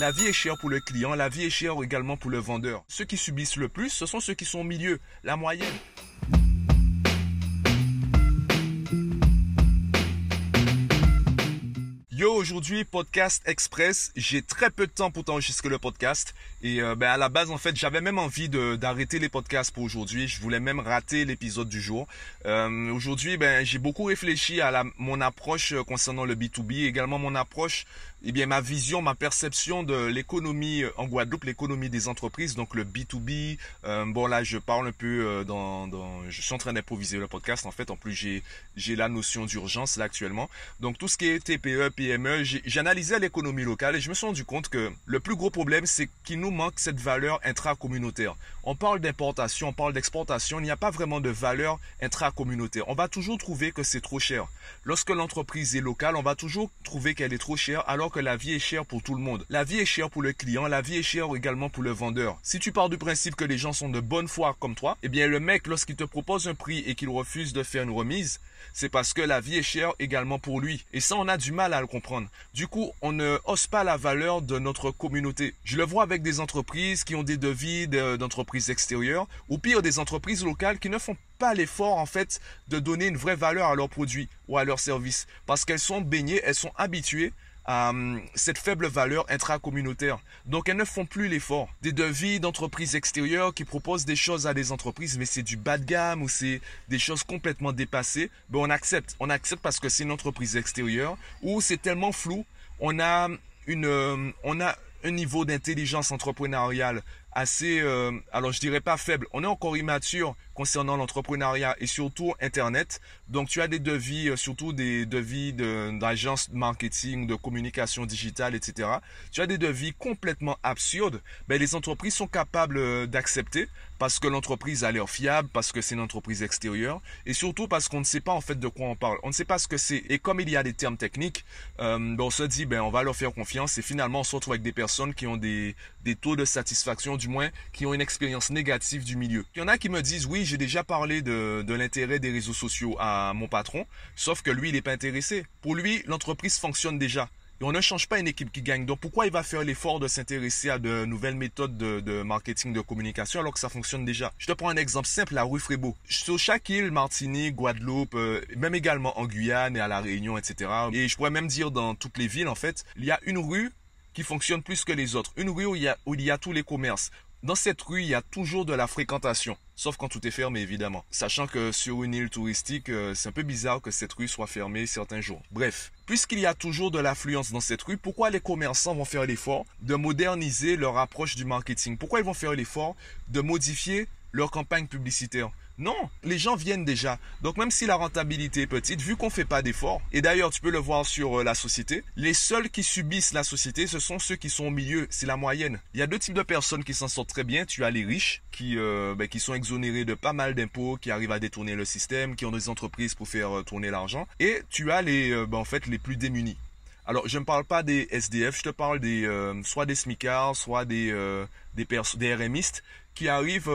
La vie est chère pour le client, la vie est chère également pour le vendeur. Ceux qui subissent le plus, ce sont ceux qui sont au milieu, la moyenne. Aujourd'hui, podcast express. J'ai très peu de temps pour t'enregistrer le podcast. Et euh, ben, à la base, en fait, j'avais même envie d'arrêter les podcasts pour aujourd'hui. Je voulais même rater l'épisode du jour. Euh, aujourd'hui, ben, j'ai beaucoup réfléchi à la, mon approche concernant le B2B, également mon approche eh bien, ma vision, ma perception de l'économie euh, en Guadeloupe, l'économie des entreprises, donc le B2B. Euh, bon, là, je parle un peu euh, dans, dans, Je suis en train d'improviser le podcast. En fait, en plus, j'ai la notion d'urgence là actuellement. Donc, tout ce qui est TPE, PME, j'analysais l'économie locale et je me suis rendu compte que le plus gros problème, c'est qu'il nous manque cette valeur intracommunautaire. On parle d'importation, on parle d'exportation, il n'y a pas vraiment de valeur intracommunautaire. On va toujours trouver que c'est trop cher. Lorsque l'entreprise est locale, on va toujours trouver qu'elle est trop chère alors que la vie est chère pour tout le monde. La vie est chère pour le client, la vie est chère également pour le vendeur. Si tu pars du principe que les gens sont de bonne foi comme toi, eh bien le mec, lorsqu'il te propose un prix et qu'il refuse de faire une remise, c'est parce que la vie est chère également pour lui. Et ça, on a du mal à le Du coup, on ne hausse pas la valeur de notre communauté. Je le vois avec des entreprises qui ont des devis d'entreprises extérieures, ou pire, des entreprises locales qui ne font pas l'effort, en fait, de donner une vraie valeur à leurs produits ou à leurs services. Parce qu'elles sont baignées, elles sont habituées euh, cette faible valeur intracommunautaire. Donc elles ne font plus l'effort. Des devis d'entreprises extérieures qui proposent des choses à des entreprises, mais c'est du bas de gamme ou c'est des choses complètement dépassées. Ben on accepte. On accepte parce que c'est une entreprise extérieure ou c'est tellement flou. On a une, euh, on a un niveau d'intelligence entrepreneuriale assez, euh, alors je dirais pas faible. On est encore immature concernant l'entrepreneuriat et surtout Internet. Donc tu as des devis, euh, surtout des devis d'agences de, marketing, de communication digitale, etc. Tu as des devis complètement absurdes. Mais les entreprises sont capables euh, d'accepter parce que l'entreprise a l'air fiable, parce que c'est une entreprise extérieure et surtout parce qu'on ne sait pas en fait de quoi on parle. On ne sait pas ce que c'est. Et comme il y a des termes techniques, euh, ben, on se dit ben on va leur faire confiance et finalement on se retrouve avec des personnes qui ont des, des taux de satisfaction, moins qui ont une expérience négative du milieu. Il y en a qui me disent oui j'ai déjà parlé de, l'intérêt des réseaux sociaux à mon patron, sauf que lui, il n'est pas intéressé. Pour lui, l'entreprise fonctionne déjà. Et on ne change pas une équipe qui gagne. Donc pourquoi il va faire l'effort de s'intéresser à de nouvelles méthodes de, marketing, de communication, alors que ça fonctionne déjà? Je te prends un exemple simple, la rue Frébeau. Sur chaque île, Martinique, Guadeloupe, euh, même également en Guyane et à La Réunion, etc. Et je pourrais même dire dans toutes les villes, en fait, il y a une rue qui fonctionne plus que les autres. Une rue où il y a, où il y a tous les commerces. Dans cette rue, il y a toujours de la fréquentation, sauf quand tout est fermé évidemment. Sachant que sur une île touristique, euh, c'est un peu bizarre que cette rue soit fermée certains jours. Bref, puisqu'il y a toujours de l'affluence dans cette rue, pourquoi les commerçants vont faire l'effort de moderniser leur approche du marketing? Pourquoi ils vont faire l'effort de modifier leur campagne publicitaire? Non, les gens viennent déjà. Donc même si la rentabilité est petite, vu qu'on ne fait pas d'efforts, et d'ailleurs tu peux le voir sur euh, la société, les seuls qui subissent la société, ce sont ceux qui sont au milieu, c'est la moyenne. Il y a deux types de personnes qui s'en sortent très bien. Tu as les riches, qui, euh, ben, qui sont exonérés de pas mal d'impôts, qui arrivent à détourner le système, qui ont des entreprises pour faire euh, tourner l'argent. Et tu as les, ben, en fait, les plus démunis. Alors, je ne parle pas des SDF, je te parle des soit des smicards, soit des des, des RMistes qui arrivent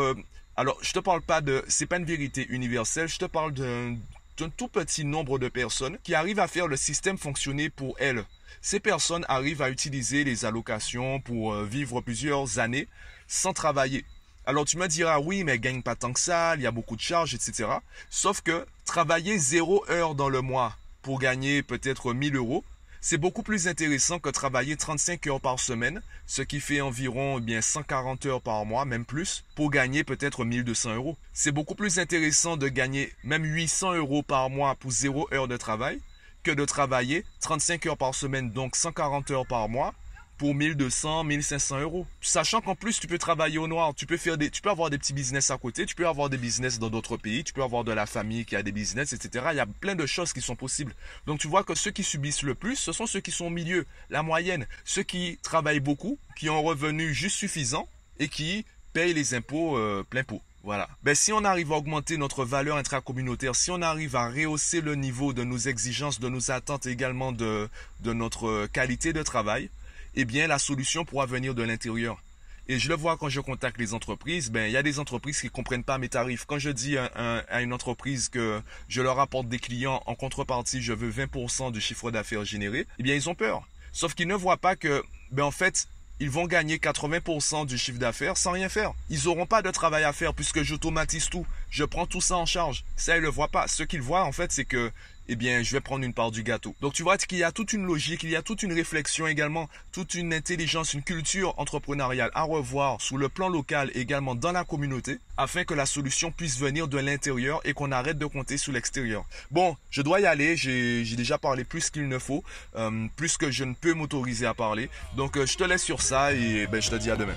alors, je te parle pas de, c'est pas une vérité universelle, je te parle d'un tout petit nombre de personnes qui arrivent à faire le système fonctionner pour elles. Ces personnes arrivent à utiliser les allocations pour euh, vivre plusieurs années sans travailler. Alors tu me diras, oui, mais gagne pas tant que ça, il y a beaucoup de charges, etc. Sauf que travailler zéro heure dans le mois pour gagner peut-être 1000 euros, c'est beaucoup plus intéressant que travailler 35 heures par semaine, ce qui fait environ eh bien 140 heures par mois, même plus, pour gagner peut-être 1200 euros. C'est beaucoup plus intéressant de gagner même 800 euros par mois pour 0 heure de travail que de travailler 35 heures par semaine, donc 140 heures par mois, pour 1200, 1500 euros. Sachant qu'en plus, tu peux travailler au noir, tu peux faire des, tu peux avoir des petits business à côté, tu peux avoir des business dans d'autres pays, tu peux avoir de la famille qui a des business, etc. Il y a plein de choses qui sont possibles. Donc, tu vois que ceux qui subissent le plus, ce sont ceux qui sont au milieu, la moyenne, ceux qui travaillent beaucoup, qui ont un revenu juste suffisant et qui payent les impôts euh, plein pot. Voilà. Ben, si on arrive à augmenter notre valeur intracommunautaire, si on arrive à rehausser le niveau de nos exigences, de nos attentes également de, de notre qualité de travail, eh bien, la solution pourra venir de l'intérieur. Et je le vois quand je contacte les entreprises, ben, il y a des entreprises qui comprennent pas mes tarifs. Quand je dis à, une entreprise que je leur apporte des clients, en contrepartie, je veux 20% du chiffre d'affaires généré, eh bien, ils ont peur. Sauf qu'ils ne voient pas que, ben, en fait, ils vont gagner 80% du chiffre d'affaires sans rien faire. Ils n'auront pas de travail à faire puisque j'automatise tout. Je prends tout ça en charge. Ça, ils le voient pas. Ce qu'ils voient, en fait, c'est que eh bien, je vais prendre une part du gâteau. Donc, tu vois qu'il y a toute une logique, il y a toute une réflexion également, toute une intelligence, une culture entrepreneuriale à revoir sous le plan local également dans la communauté, afin que la solution puisse venir de l'intérieur et qu'on arrête de compter sur l'extérieur. Bon, je dois y aller, j'ai déjà parlé plus qu'il ne faut, euh, plus que je ne peux m'autoriser à parler. Donc, euh, je te laisse sur ça et ben, je te dis à demain.